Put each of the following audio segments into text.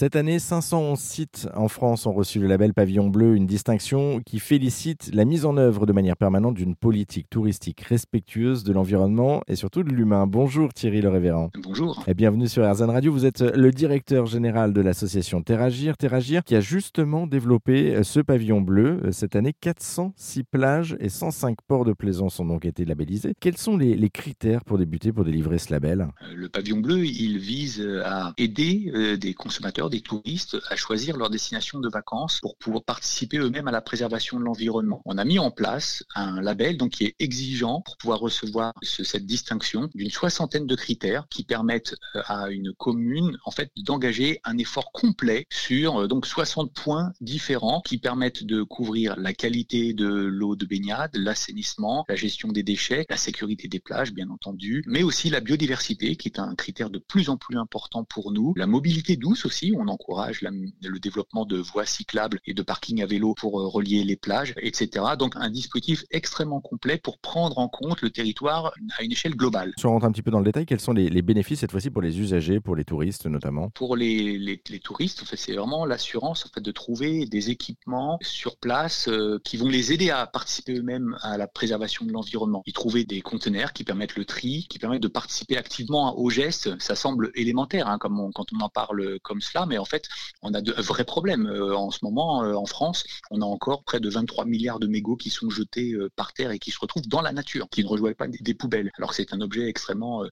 Cette année, 511 sites en France ont reçu le label Pavillon Bleu, une distinction qui félicite la mise en œuvre de manière permanente d'une politique touristique respectueuse de l'environnement et surtout de l'humain. Bonjour Thierry Le Révérend. Bonjour. Et bienvenue sur RZN Radio. Vous êtes le directeur général de l'association Terragir. Terragir qui a justement développé ce pavillon bleu. Cette année, 406 plages et 105 ports de plaisance ont donc été labellisés. Quels sont les, les critères pour débuter, pour délivrer ce label? Euh, Le pavillon bleu, il vise à aider euh, des consommateurs des touristes, à choisir leur destination de vacances pour pouvoir participer eux-mêmes à la préservation de l'environnement. On a mis en place un label donc qui est exigeant pour pouvoir recevoir cette distinction d'une soixantaine de critères qui permettent euh, à une commune en fait d'engager un effort complet sur euh, donc 60 points différents qui permettent de couvrir la qualité de l'eau de baignade, l'assainissement, la gestion des déchets, la sécurité des plages bien entendu, mais aussi la biodiversité qui est un critère de plus en plus important pour nous, la mobilité douce aussi on encourage le développement de voies cyclables et de parkings à vélo pour euh, relier les plages, etc. Donc un dispositif extrêmement complet pour prendre en compte le territoire à une échelle globale. Si on rentre un petit peu dans le détail, quels sont les, bénéfices cette fois-ci pour les usagers, pour les touristes notamment? Pour les, les, touristes, en fait, c'est vraiment l'assurance en fait, de trouver des équipements sur place euh, qui vont les aider à participer eux-mêmes à la préservation de l'environnement. Ils trouver des conteneurs qui permettent le tri, qui permettent de participer activement aux gestes. Ça semble élémentaire hein, comme quand on en parle comme cela, mais en fait, on a de vrais problèmes. Euh, en ce moment, euh, en France, on a encore près de 23 milliards de mégots qui sont jetés euh, par terre et qui se retrouvent dans la nature, qui ne rejoignent pas des, poubelles, alors c'est un objet extrêmement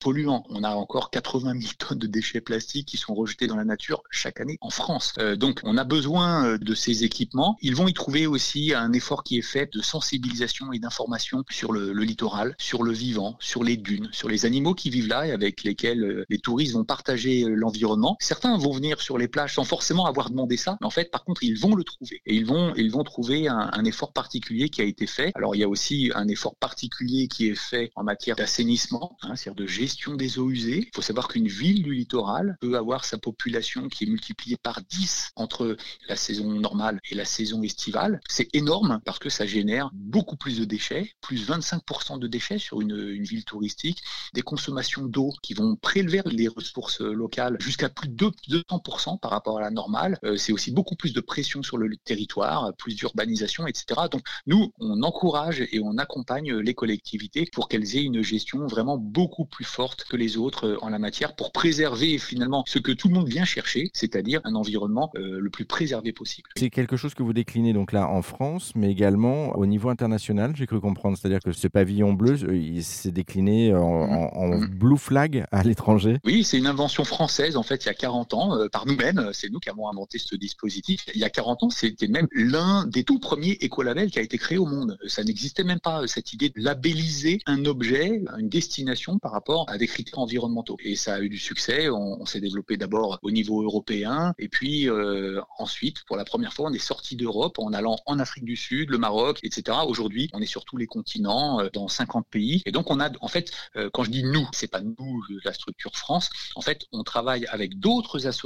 polluant. On a encore 80 000 tonnes de déchets plastiques qui sont rejetés dans la nature chaque année en France. donc, on a besoin de ces équipements. Ils vont y trouver aussi un effort qui est fait de sensibilisation et d'information sur le, le littoral, sur le vivant, sur les dunes, sur les animaux qui vivent là et avec lesquels les touristes vont partager l'environnement. Certains vont venir sur les plages sans forcément avoir demandé ça. Mais en fait, par contre, ils vont le trouver. Et ils vont, ils vont trouver un, effort particulier qui a été fait. Alors, il y a aussi un effort particulier qui est fait en matière d'assainissement, hein, c'est-à-dire de gestion des eaux usées. Il faut savoir qu'une ville du littoral peut avoir sa population qui est multipliée par 10 entre la saison normale et la saison estivale. C'est énorme parce que ça génère beaucoup plus de déchets, plus 25% de déchets sur une ville touristique, des consommations d'eau qui vont prélever les ressources locales jusqu'à plus de 200% par rapport à la normale. Euh, c'est aussi beaucoup plus de pression sur le territoire, plus d'urbanisation, etc. Donc nous, on encourage et on accompagne les collectivités pour qu'elles aient une gestion vraiment beaucoup plus forte que les autres euh, en la matière pour préserver finalement ce que tout le monde vient chercher, c'est-à-dire un environnement euh, le plus préservé possible. C'est quelque chose que vous déclinez donc là en France, mais également au niveau international, j'ai cru comprendre. C'est-à-dire que ce pavillon bleu, il s'est décliné en, mmh. Mmh. blue flag à l'étranger. Oui, c'est une invention française en fait il y a 40 ans euh, par nous-mêmes. C'est nous qui avons inventé ce dispositif. Il y a 40 ans, c'était même l'un des tout premiers écolabels qui a été créé au monde. Ça n'existait même pas, cette idée de labelliser un objet, une destination par rapport à des critères environnementaux. Et ça a eu du succès. On, s'est développé d'abord au niveau européen et puis euh, ensuite, pour la première fois, on est sorti d'Europe en allant en Afrique du Sud, le Maroc, etc. Aujourd'hui, on est sur tous les continents, euh, dans 50 pays. Et donc, on a, en fait, quand je dis nous, c'est pas nous, la structure France. En fait, on travaille avec d'autres associations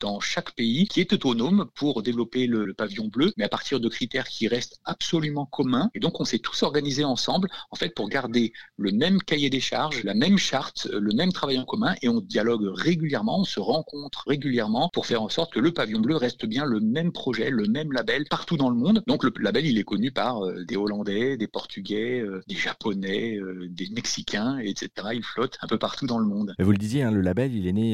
dans chaque pays qui est autonome pour développer le, pavillon bleu, mais à partir de critères qui restent absolument communs. Et donc, on s'est tous organisés ensemble, en fait, pour garder le même cahier des charges, la même charte, le même travail en commun, et on dialogue régulièrement, on se rencontre régulièrement pour faire en sorte que le pavillon bleu reste bien le même projet, le même label partout dans le monde. Donc, le label, il est connu par euh, des Hollandais, des Portugais, euh, des Japonais, euh, des Mexicains, etc. Il flotte un peu partout dans le monde. vous le disiez, hein, le label, il est né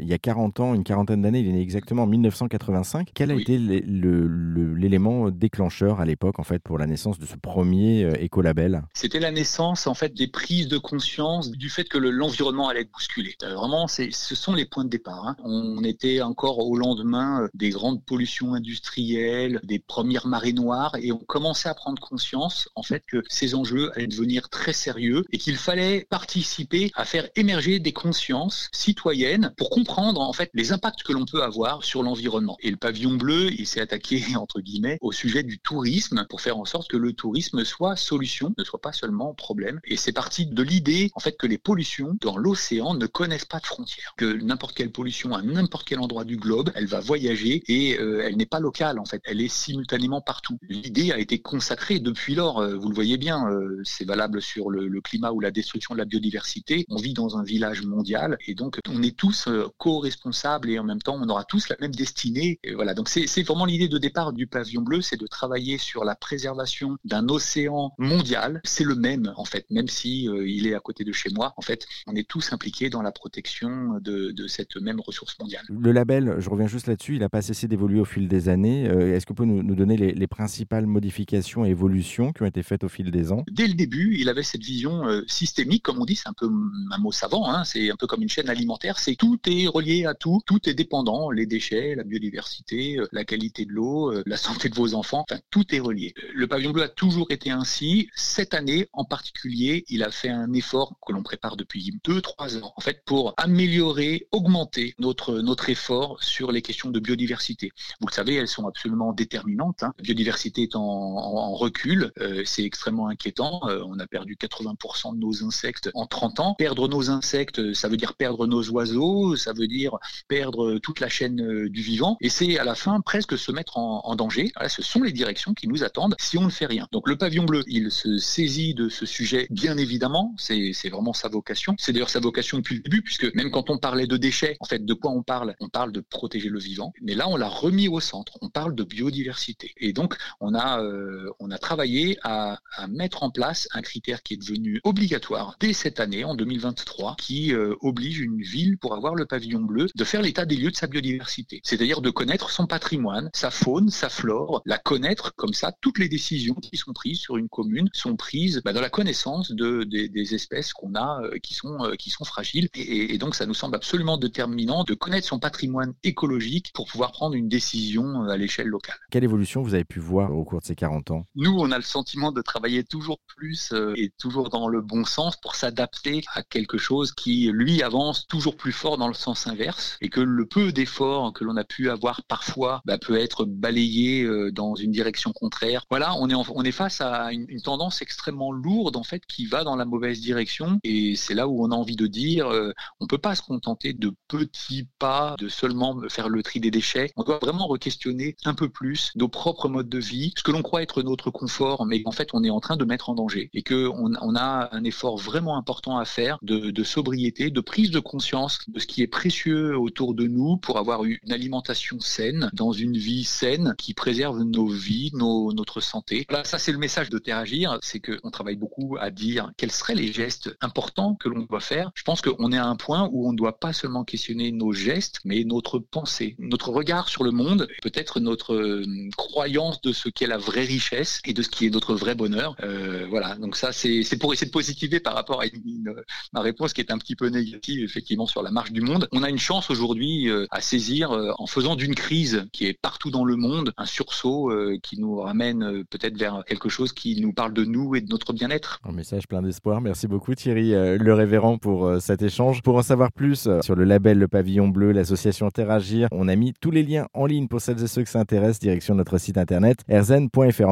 il y a 40 ans, une quarantaine d'années, il est né exactement en 1985. Quel a été l'élément déclencheur à l'époque, en fait, pour la naissance de ce premier euh, écolabel? C'était la naissance, en fait, des prises de conscience du fait que l'environnement allait être bousculé. Euh, vraiment, ce sont les points de départ. Hein. On était encore au lendemain euh, des grandes pollutions industrielles, des premières marées noires, et on commençait à prendre conscience, en fait, que ces enjeux allaient devenir très sérieux et qu'il fallait participer à faire émerger des consciences citoyennes pour comprendre, en fait, les impacts que l'on peut avoir sur l'environnement. Et le pavillon bleu, il s'est attaqué, entre guillemets, au sujet du tourisme pour faire en sorte que le tourisme soit solution, ne soit pas seulement problème. Et c'est parti de l'idée, en fait, que les pollutions dans l'océan ne connaissent pas de frontières. Que n'importe quelle pollution à n'importe quel endroit du globe, elle va voyager et euh, elle n'est pas locale, en fait. Elle est simultanément partout. L'idée a été consacrée depuis lors. Euh, vous le voyez bien, euh, c'est valable sur le, le, climat ou la destruction de la biodiversité. On vit dans un village mondial et donc on est tous co-responsables durable et en même temps on aura tous la même destinée. Et voilà, donc c'est vraiment l'idée de départ du pavillon bleu, c'est de travailler sur la préservation d'un océan mondial. C'est le même en fait, même si euh, il est à côté de chez moi. En fait, on est tous impliqués dans la protection de, de cette même ressource mondiale. Le label, je reviens juste là-dessus, il n'a pas cessé d'évoluer au fil des années. Euh, est-ce que vous pouvez nous, nous donner les, les, principales modifications et évolutions qui ont été faites au fil des ans? Dès le début, il avait cette vision euh, systémique, comme on dit, c'est un peu un mot savant, hein, c'est un peu comme une chaîne alimentaire, c'est tout est relié à tout, tout est dépendant, les déchets, la biodiversité, euh, la qualité de l'eau, euh, la santé de vos enfants, enfin tout est relié. Le pavillon bleu a toujours été ainsi. Cette année en particulier, il a fait un effort que l'on prépare depuis 2-3 ans, en fait, pour améliorer, augmenter notre, notre effort sur les questions de biodiversité. Vous le savez, elles sont absolument déterminantes. Hein. La biodiversité est en, en, en recul, euh, c'est extrêmement inquiétant. Euh, on a perdu 80% de nos insectes en 30 ans. Perdre nos insectes, ça veut dire perdre nos oiseaux, ça veut dire perdre toute la chaîne euh, du vivant. Et c'est à la fin presque se mettre en, danger. Ce sont les directions qui nous attendent si on ne fait rien. Donc le pavillon bleu, il se saisit de ce sujet, bien évidemment. C'est vraiment sa vocation. C'est d'ailleurs sa vocation depuis le début, puisque même quand on parlait de déchets, en fait, de quoi on parle? On parle de protéger le vivant. Mais là, on l'a remis au centre. On parle de biodiversité. Et donc, on a, euh, on a travaillé à, à, mettre en place un critère qui est devenu obligatoire dès cette année, en 2023, qui euh, oblige une ville, pour avoir le pavillon bleu, de faire l'état des lieux de sa biodiversité. C'est-à-dire de connaître son patrimoine, sa faune, sa flore, la connaître comme ça. Toutes les décisions qui sont prises sur une commune sont prises bah, dans la connaissance de, des, des espèces qu'on a euh, qui, sont, euh, qui sont fragiles. Et, et donc, ça nous semble absolument déterminant de connaître son patrimoine écologique pour pouvoir prendre une décision à l'échelle locale. Quelle évolution vous avez pu voir au cours de ces 40 ans? Nous, on a le sentiment de travailler toujours plus euh, et toujours dans le bon sens pour s'adapter à quelque chose qui, lui, avance toujours plus fort dans le sens inverse et que le peu d'efforts que l'on a pu avoir parfois bah, peut être balayé euh, dans une direction contraire. Voilà, on est, en, on est face à une, une, tendance extrêmement lourde en fait qui va dans la mauvaise direction et c'est là où on a envie de dire euh, on peut pas se contenter de petits pas, de seulement faire le tri des déchets. On doit vraiment re-questionner un peu plus nos propres modes de vie, ce que l'on croit être notre confort, mais en fait on est en train de mettre en danger et que on, on a un effort vraiment important à faire de, de, sobriété, de prise de conscience de ce qui est précieux autour de nous pour avoir une alimentation saine, dans une vie saine qui préserve nos vies, nos, notre santé. Voilà, ça c'est le message de Terragir, c'est qu'on travaille beaucoup à dire quels seraient les gestes importants que l'on doit faire. Je pense qu'on est à un point où on ne doit pas seulement questionner nos gestes, mais notre pensée, notre regard sur le monde, peut-être notre euh, croyance de ce qu'est la vraie richesse et de ce qui est notre vrai bonheur. Euh, voilà, donc ça c'est pour essayer de positiver par rapport à une, ma réponse qui est un petit peu négative effectivement sur la marche du monde. On a une chance aujourd'hui euh, à saisir euh, en faisant d'une crise qui est partout dans le monde un sursaut euh, qui nous ramène peut-être vers quelque chose qui nous parle de nous et de notre bien-être. Un message plein d'espoir. Merci beaucoup Thierry le révérend pour cet échange. Pour en savoir plus sur le label Le Pavillon Bleu, l'association Terragir, on a mis tous les liens en ligne pour celles et ceux qui s'intéressent direction notre site internet erzen.fr.